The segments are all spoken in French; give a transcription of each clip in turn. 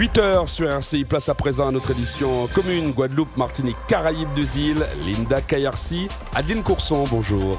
8h sur RCI, place à présent à notre édition commune Guadeloupe, Martinique, Caraïbes deux îles, Linda Kayarsi, Adeline Courson, bonjour.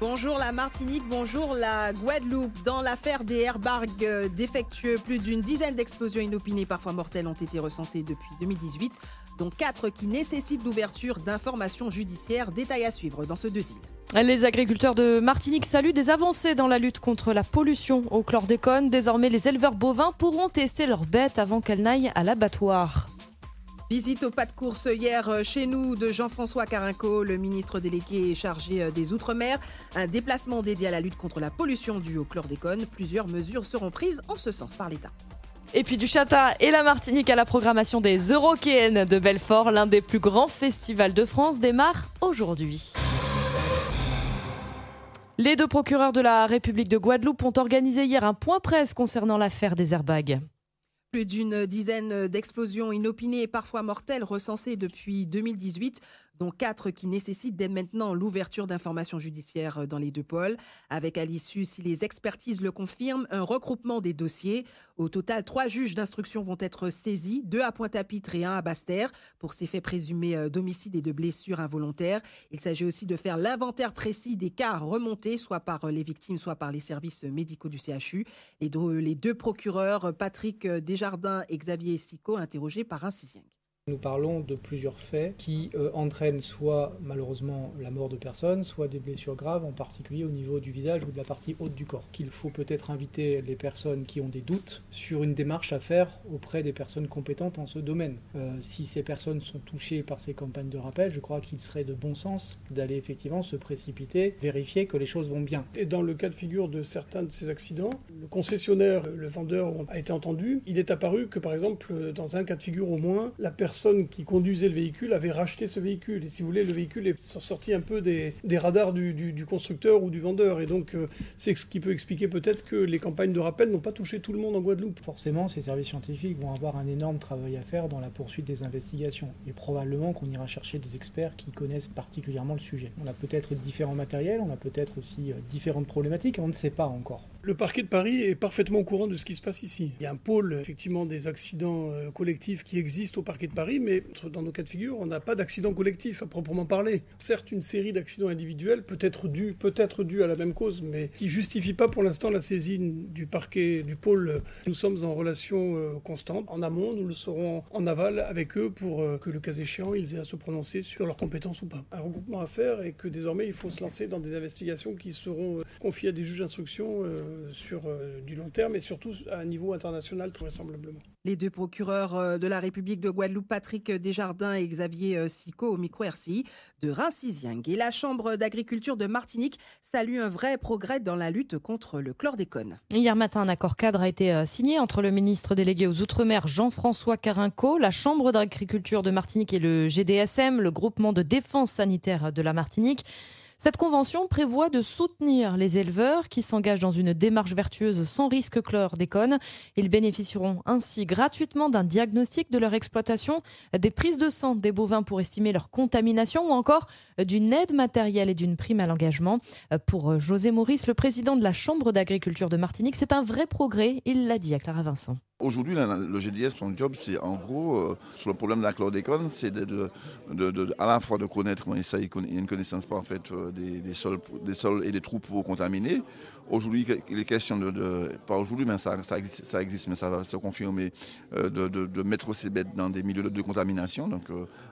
Bonjour la Martinique, bonjour la Guadeloupe. Dans l'affaire des airbags euh, défectueux, plus d'une dizaine d'explosions inopinées, parfois mortelles, ont été recensées depuis 2018, dont quatre qui nécessitent l'ouverture d'informations judiciaires. Détail à suivre dans ce dossier. Les agriculteurs de Martinique saluent des avancées dans la lutte contre la pollution au chlordécone. Désormais, les éleveurs bovins pourront tester leurs bêtes avant qu'elles n'aillent à l'abattoir. Visite au pas de course hier euh, chez nous de Jean-François Carinco, le ministre délégué chargé euh, des Outre-mer. Un déplacement dédié à la lutte contre la pollution due au chlordécone. Plusieurs mesures seront prises en ce sens par l'État. Et puis du Chata et la Martinique à la programmation des Eurokéennes de Belfort. L'un des plus grands festivals de France démarre aujourd'hui. Les deux procureurs de la République de Guadeloupe ont organisé hier un point presse concernant l'affaire des airbags. Plus d'une dizaine d'explosions inopinées et parfois mortelles recensées depuis 2018 dont quatre qui nécessitent dès maintenant l'ouverture d'informations judiciaires dans les deux pôles, avec à l'issue, si les expertises le confirment, un regroupement des dossiers. Au total, trois juges d'instruction vont être saisis, deux à Pointe-à-Pitre et un à Basse-Terre, pour ces faits présumés euh, d'homicide et de blessures involontaires. Il s'agit aussi de faire l'inventaire précis des cas remontés, soit par euh, les victimes, soit par les services médicaux du CHU. Et les deux procureurs, Patrick Desjardins et Xavier Sicot, interrogés par un sixième. Nous parlons de plusieurs faits qui euh, entraînent soit malheureusement la mort de personnes, soit des blessures graves, en particulier au niveau du visage ou de la partie haute du corps. Qu'il faut peut-être inviter les personnes qui ont des doutes sur une démarche à faire auprès des personnes compétentes en ce domaine. Euh, si ces personnes sont touchées par ces campagnes de rappel, je crois qu'il serait de bon sens d'aller effectivement se précipiter, vérifier que les choses vont bien. Et dans le cas de figure de certains de ces accidents, le concessionnaire, le vendeur a été entendu. Il est apparu que par exemple, dans un cas de figure au moins, la personne personne qui conduisait le véhicule avait racheté ce véhicule. Et si vous voulez, le véhicule est sorti un peu des, radars du, constructeur ou du vendeur. Et donc, euh, c'est ce qui peut expliquer peut-être que les campagnes de rappel n'ont pas touché tout le monde en Guadeloupe. Forcément, ces services scientifiques vont avoir un énorme travail à faire dans la poursuite des investigations. Et probablement qu'on ira chercher des experts qui connaissent particulièrement le sujet. On a peut-être différents matériels, on a peut-être aussi euh, différentes problématiques, on ne sait pas encore. Le parquet de Paris est parfaitement au courant de ce qui se passe ici. Il y a un pôle, effectivement, des accidents euh, collectifs qui existent au parquet de Paris mais dans nos cas de figure, on n'a pas d'accident collectif à proprement parler. Certes, une série d'accidents individuels peut être due peut-être dû à la même cause, mais qui justifie pas pour l'instant la saisine du parquet, du pôle. Nous sommes en relation euh, constante. En amont, nous le serons en aval avec eux pour euh, que le cas échéant, ils aient à se prononcer sur leurs compétences ou pas. Un regroupement à faire et que désormais, il faut se lancer dans des investigations qui seront confiées à des juges d'instruction sur du long terme et surtout à un niveau international très vraisemblablement. Les deux procureurs de la République de Guadeloupe, Patrick Desjardins et Xavier euh, Sicot au micro RCI de reims Et la Chambre d'agriculture de Martinique salue un vrai progrès dans la lutte contre le chlordécone. Hier matin, un accord cadre a été euh, signé entre le ministre délégué aux Outre-mer Jean-François Carinco, la Chambre d'agriculture de Martinique et le GDSM, le groupement de défense sanitaire de la Martinique. Cette convention prévoit de soutenir les éleveurs qui s'engagent dans une démarche vertueuse sans risque chlordécone. Ils bénéficieront ainsi gratuitement d'un diagnostic de leur exploitation, des prises de sang des bovins pour estimer leur contamination ou encore d'une aide matérielle et d'une prime à l'engagement. Pour José Maurice, le président de la Chambre d'agriculture de Martinique, c'est un vrai progrès, il l'a dit à Clara Vincent. Aujourd'hui, le GDS, son job, c'est en gros, euh, sur le problème de la chlordécone, c'est de, à la fois de connaître, il y a une connaissance fait euh, des, sols, des sols et des trous pour contaminer. Aujourd'hui, il est question de, pas aujourd'hui, mais ça, ça, existe, mais ça va se confirmer, euh, de, mettre ces bêtes dans des milieux de, contamination, donc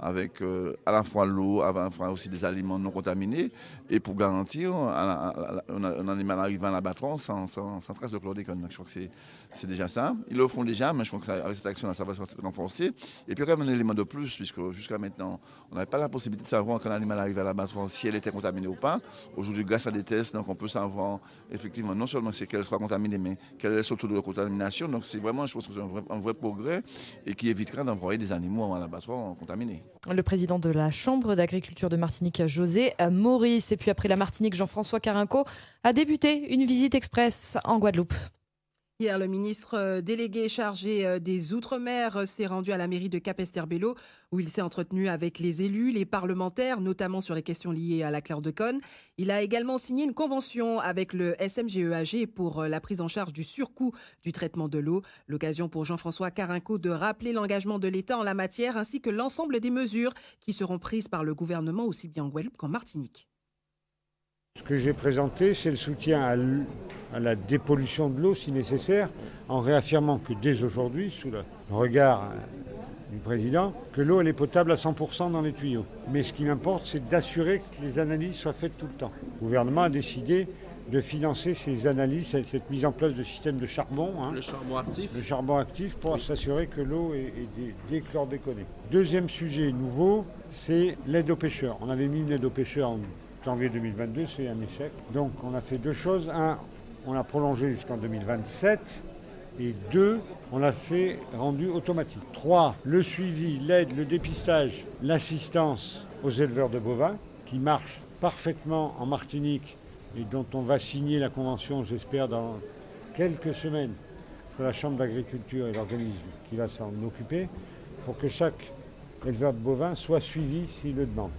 avec à la fois l'eau, à la fois aussi des aliments non contaminés, et pour garantir un, animal arrivant à l'abattoir sans, sans, trace de chlordécone. Donc, je crois que c'est déjà ça font déjà, mais je pense qu'avec cette action, ça va se renforcer. Et puis, quand même, un élément de plus, puisque jusqu'à maintenant, on n'avait pas la possibilité de savoir quand un animal arrive à l'abattoir si elle était contaminée ou pas. Aujourd'hui, grâce à des tests, donc on peut savoir effectivement non seulement si qu'elle soit contaminée, mais quelle est surtout de contamination. Donc, c'est vraiment, je pense que c'est un un vrai progrès et qui évitera d'envoyer des animaux à l'abattoir contaminés. Le président de la Chambre d'agriculture de Martinique, José Maurice. Et puis après la Martinique, Jean-François Carinco a débuté une visite express en Guadeloupe. Hier, le ministre euh, délégué chargé euh, des Outre-mer euh, s'est rendu à la mairie de Capesterre-Bello où il s'est entretenu avec les élus, les parlementaires, notamment sur les questions liées à la chlordécone. Il a également signé une convention avec le SMGEAG pour la prise en charge du surcoût du traitement de l'eau. L'occasion pour Jean-François Carinco de rappeler l'engagement de l'État en la matière ainsi que l'ensemble des mesures qui seront prises par le gouvernement aussi bien en Guadeloupe qu'en Martinique. Ce que j'ai présenté, c'est le soutien à à la dépollution de l'eau si nécessaire, en réaffirmant que dès aujourd'hui, sous le regard euh, du président, que l'eau elle est potable à 100% dans les tuyaux. Mais ce qui m'importe, c'est d'assurer que les analyses soient faites tout le temps. Le gouvernement a décidé de financer ces analyses, cette mise en place de systèmes de charbon. Hein, le charbon actif. Le charbon actif pour s'assurer que l'eau est, est. Deuxième sujet nouveau, c'est l'aide aux pêcheurs. On avait mis une aide aux pêcheurs en janvier 2022, c'est un échec. Donc on a fait deux choses. Un, on l'a prolongé jusqu'en 2027. Et deux, on l'a fait rendu automatique. Trois, le suivi, l'aide, le dépistage, l'assistance aux éleveurs de bovins, qui marche parfaitement en Martinique et dont on va signer la convention, j'espère, dans quelques semaines, entre la Chambre d'agriculture et l'organisme qui va s'en occuper, pour que chaque éleveur de bovins soit suivi s'il le demande.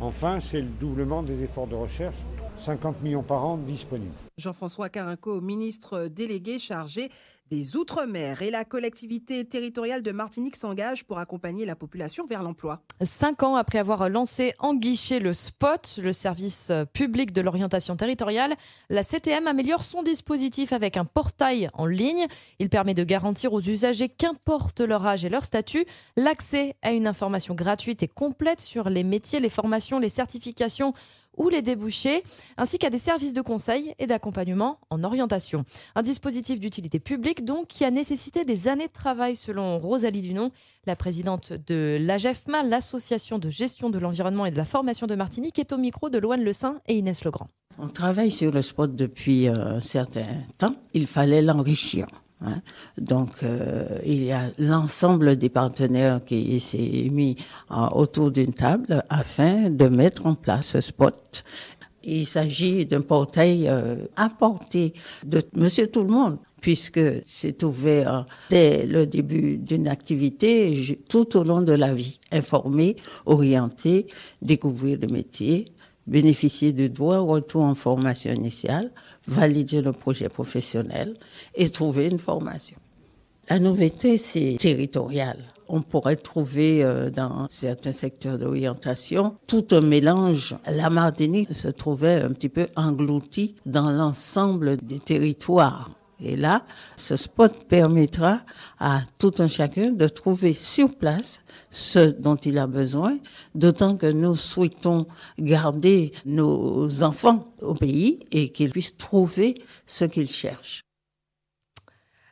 Enfin, c'est le doublement des efforts de recherche 50 millions par an disponibles. Jean-François Carinco, ministre délégué chargé des Outre-mer. Et la collectivité territoriale de Martinique s'engage pour accompagner la population vers l'emploi. Cinq ans après avoir lancé en guichet le SPOT, le service public de l'orientation territoriale, la CTM améliore son dispositif avec un portail en ligne. Il permet de garantir aux usagers, qu'importe leur âge et leur statut, l'accès à une information gratuite et complète sur les métiers, les formations, les certifications ou les débouchés, ainsi qu'à des services de conseil et d'accompagnement en orientation. Un dispositif d'utilité publique donc qui a nécessité des années de travail selon Rosalie Dunon, la présidente de l'AGEFMA, l'association de gestion de l'environnement et de la formation de Martinique, est au micro de Loane Le Saint et Inès Legrand. On travaille sur le spot depuis euh, un certain temps. Il fallait l'enrichir. Hein. Donc, euh, il y a l'ensemble des partenaires qui s'est mis euh, autour d'une table afin de mettre en place ce spot. Il s'agit d'un portail euh, apporté de Monsieur Tout le Monde puisque c'est ouvert dès le début d'une activité tout au long de la vie. Informer, orienter, découvrir le métier, bénéficier de droits retour en formation initiale, valider le projet professionnel et trouver une formation. La nouveauté, c'est territorial. On pourrait trouver euh, dans certains secteurs d'orientation tout un mélange. La Martinique se trouvait un petit peu engloutie dans l'ensemble des territoires. Et là, ce spot permettra à tout un chacun de trouver sur place ce dont il a besoin, d'autant que nous souhaitons garder nos enfants au pays et qu'ils puissent trouver ce qu'ils cherchent.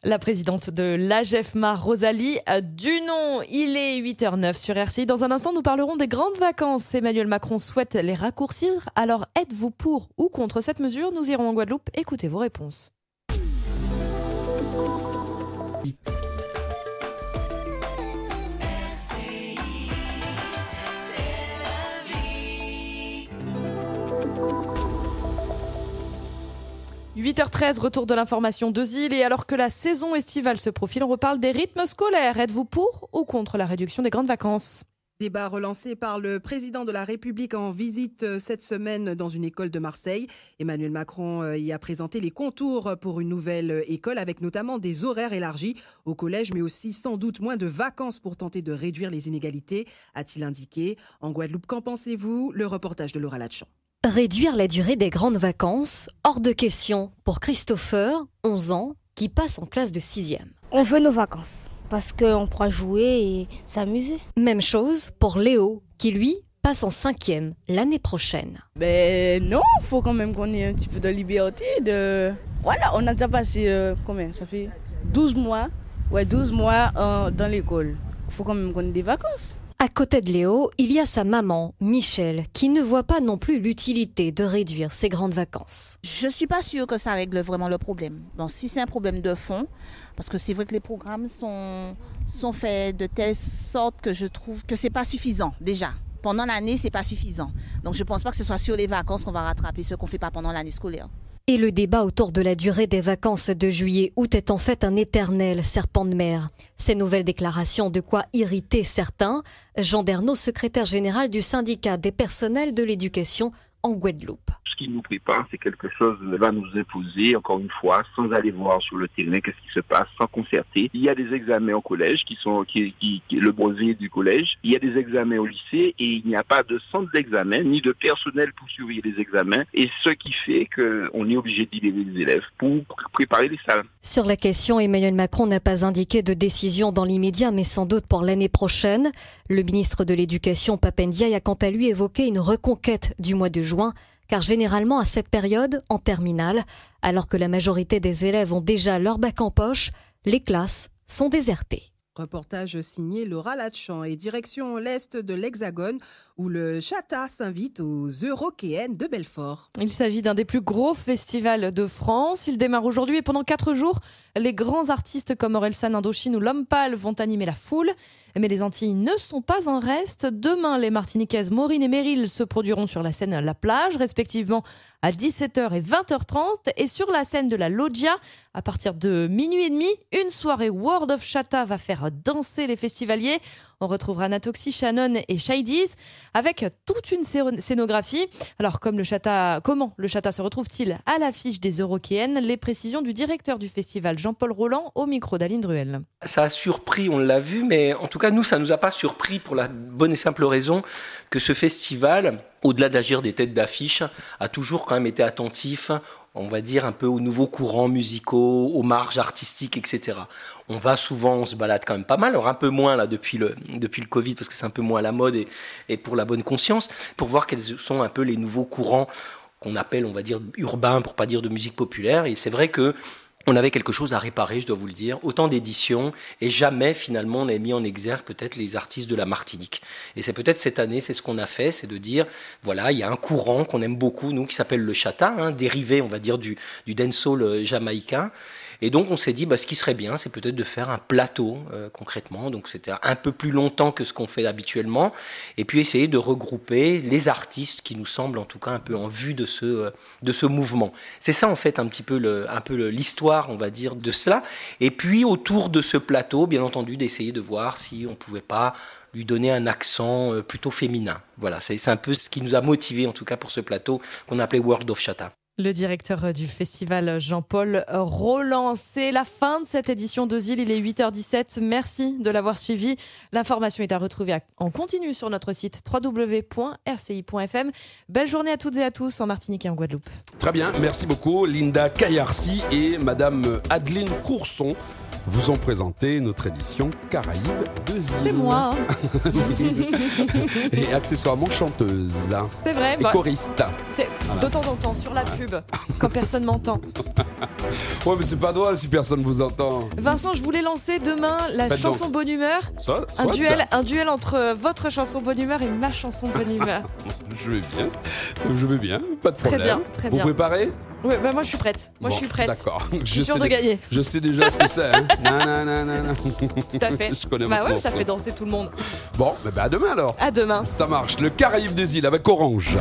La présidente de l'AGEFMA, Rosalie Dunon. Il est 8h09 sur RCI. Dans un instant, nous parlerons des grandes vacances. Emmanuel Macron souhaite les raccourcir. Alors, êtes-vous pour ou contre cette mesure? Nous irons en Guadeloupe. Écoutez vos réponses. 8h13, retour de l'information de Zille. Et alors que la saison estivale se profile, on reparle des rythmes scolaires. Êtes-vous pour ou contre la réduction des grandes vacances? Débat relancé par le président de la République en visite euh, cette semaine dans une école de Marseille. Emmanuel Macron euh, y a présenté les contours pour une nouvelle euh, école avec notamment des horaires élargis au collège, mais aussi sans doute moins de vacances pour tenter de réduire les inégalités, a-t-il indiqué. En Guadeloupe, qu'en pensez-vous? Le reportage de Laura Latchan. Réduire la durée des grandes vacances, hors de question pour Christopher, 11 ans, qui passe en classe de 6e. On veut nos vacances parce qu'on pourra jouer et s'amuser. Même chose pour Léo, qui lui passe en cinquième l'année prochaine. Ben non, faut quand même qu'on ait un petit peu de liberté. De... Voilà, on a déjà passé euh, combien? Ça fait 12 mois. Ouais, 12 mois euh, dans l'école. Il faut quand même qu'on ait des vacances. À côté de Léo, il y a sa maman, Michel, qui ne voit pas non plus l'utilité de réduire ses grandes vacances. Je suis pas sûre que ça règle vraiment le problème. Bon, si c'est un problème de fond, parce que c'est vrai que les programmes sont, sont faits de telle sorte que je trouve que c'est pas suffisant déjà. Pendant l'année, c'est pas suffisant. Donc je pense pas que ce soit sur les vacances qu'on va rattraper ce qu'on fait pas pendant l'année scolaire. Et le débat autour de la durée des vacances de juillet-août est en fait un éternel serpent de mer? Ces nouvelles déclarations de quoi irriter certains? Jean Dernaud, secrétaire général du syndicat des personnels de l'éducation en Guadeloupe. Ce qui nous prépare, c'est quelque chose qui va nous imposer, encore une fois, sans aller voir sur le terrain qu'est-ce qui se passe, sans concerter. Il y a des examens au collège qui sont qui, qui, le brevet du collège. Il y a des examens au lycée et il n'y a pas de centre d'examen ni de personnel pour surveiller les examens. Et ce qui fait qu'on est obligé de libérer les élèves pour préparer les salles. Sur la question, Emmanuel Macron n'a pas indiqué de décision dans l'immédiat, mais sans doute pour l'année prochaine. Le ministre de l'Éducation, Papendiaï, a quant à lui évoqué une reconquête du mois de juin, car généralement à cette période, en terminale, alors que la majorité des élèves ont déjà leur bac en poche, les classes sont désertées. Reportage signé Laura Latchamp et direction l'est de l'Hexagone où le Chata s'invite aux Eurokéennes de Belfort. Il s'agit d'un des plus gros festivals de France. Il démarre aujourd'hui et pendant quatre jours, les grands artistes comme Orelsan Indochine ou L'Homme Pâle vont animer la foule. Mais les Antilles ne sont pas en reste. Demain, les Martiniquaises Maureen et Meryl se produiront sur la scène La Plage, respectivement à 17h et 20h30. Et sur la scène de la Loggia, à partir de minuit et demi, une soirée World of Chata va faire danser les festivaliers. On retrouvera Natoxi, Shannon et Shaidiz avec toute une scénographie. Alors, comme le chata, comment le chata se retrouve-t-il à l'affiche des Eurokéennes? Les précisions du directeur du festival, Jean-Paul Roland, au micro d'Aline Druel. Ça a surpris, on l'a vu, mais en tout cas, nous, ça ne nous a pas surpris pour la bonne et simple raison que ce festival, au-delà d'agir des têtes d'affiche, a toujours quand même été attentif on va dire, un peu aux nouveaux courants musicaux, aux marges artistiques, etc. On va souvent, on se balade quand même pas mal, alors un peu moins là depuis le, depuis le Covid, parce que c'est un peu moins à la mode et, et pour la bonne conscience, pour voir quels sont un peu les nouveaux courants qu'on appelle, on va dire, urbains, pour pas dire de musique populaire. Et c'est vrai que on avait quelque chose à réparer, je dois vous le dire. Autant d'éditions, et jamais finalement on a mis en exergue peut-être les artistes de la Martinique. Et c'est peut-être cette année, c'est ce qu'on a fait, c'est de dire, voilà, il y a un courant qu'on aime beaucoup, nous, qui s'appelle le chata, hein, dérivé, on va dire, du, du dancehall euh, jamaïcain. Et donc on s'est dit, bah, ce qui serait bien, c'est peut-être de faire un plateau euh, concrètement. Donc c'était un peu plus longtemps que ce qu'on fait habituellement. Et puis essayer de regrouper les artistes qui nous semblent en tout cas un peu en vue de ce, euh, de ce mouvement. C'est ça en fait un petit peu l'histoire, on va dire, de cela. Et puis autour de ce plateau, bien entendu, d'essayer de voir si on pouvait pas lui donner un accent euh, plutôt féminin. Voilà, c'est un peu ce qui nous a motivé en tout cas pour ce plateau qu'on appelait World of Chata. Le directeur du festival Jean-Paul Roland. C'est la fin de cette édition de. Il est 8h17. Merci de l'avoir suivi. L'information est à retrouver en continu sur notre site www.rci.fm. Belle journée à toutes et à tous en Martinique et en Guadeloupe. Très bien. Merci beaucoup. Linda Kayarsi et Madame Adeline Courson vous ont présenté notre édition Caraïbes de Zil. C'est moi. et accessoirement chanteuse. C'est vrai. Et bah, choriste. De temps en temps, sur la pub, quand personne m'entend. Ouais, mais c'est pas drôle si personne vous entend. Vincent, je voulais lancer demain la chanson Bonne Humeur. Ça, un, duel, un duel entre votre chanson Bonne Humeur et ma chanson Bonne Humeur. je vais bien. Je vais bien. Pas de problème. Très bien, très bien. Vous préparez? Oui, bah moi je suis prête. Moi je suis prête. D'accord. Je suis sûre de gagner. Je sais déjà ce que c'est. Hein. Tout à fait. je connais Bah ouais, ça fait danser tout le monde. Bon, bah, à demain alors. À demain. Ça marche. Le Caraïbe des îles avec Orange.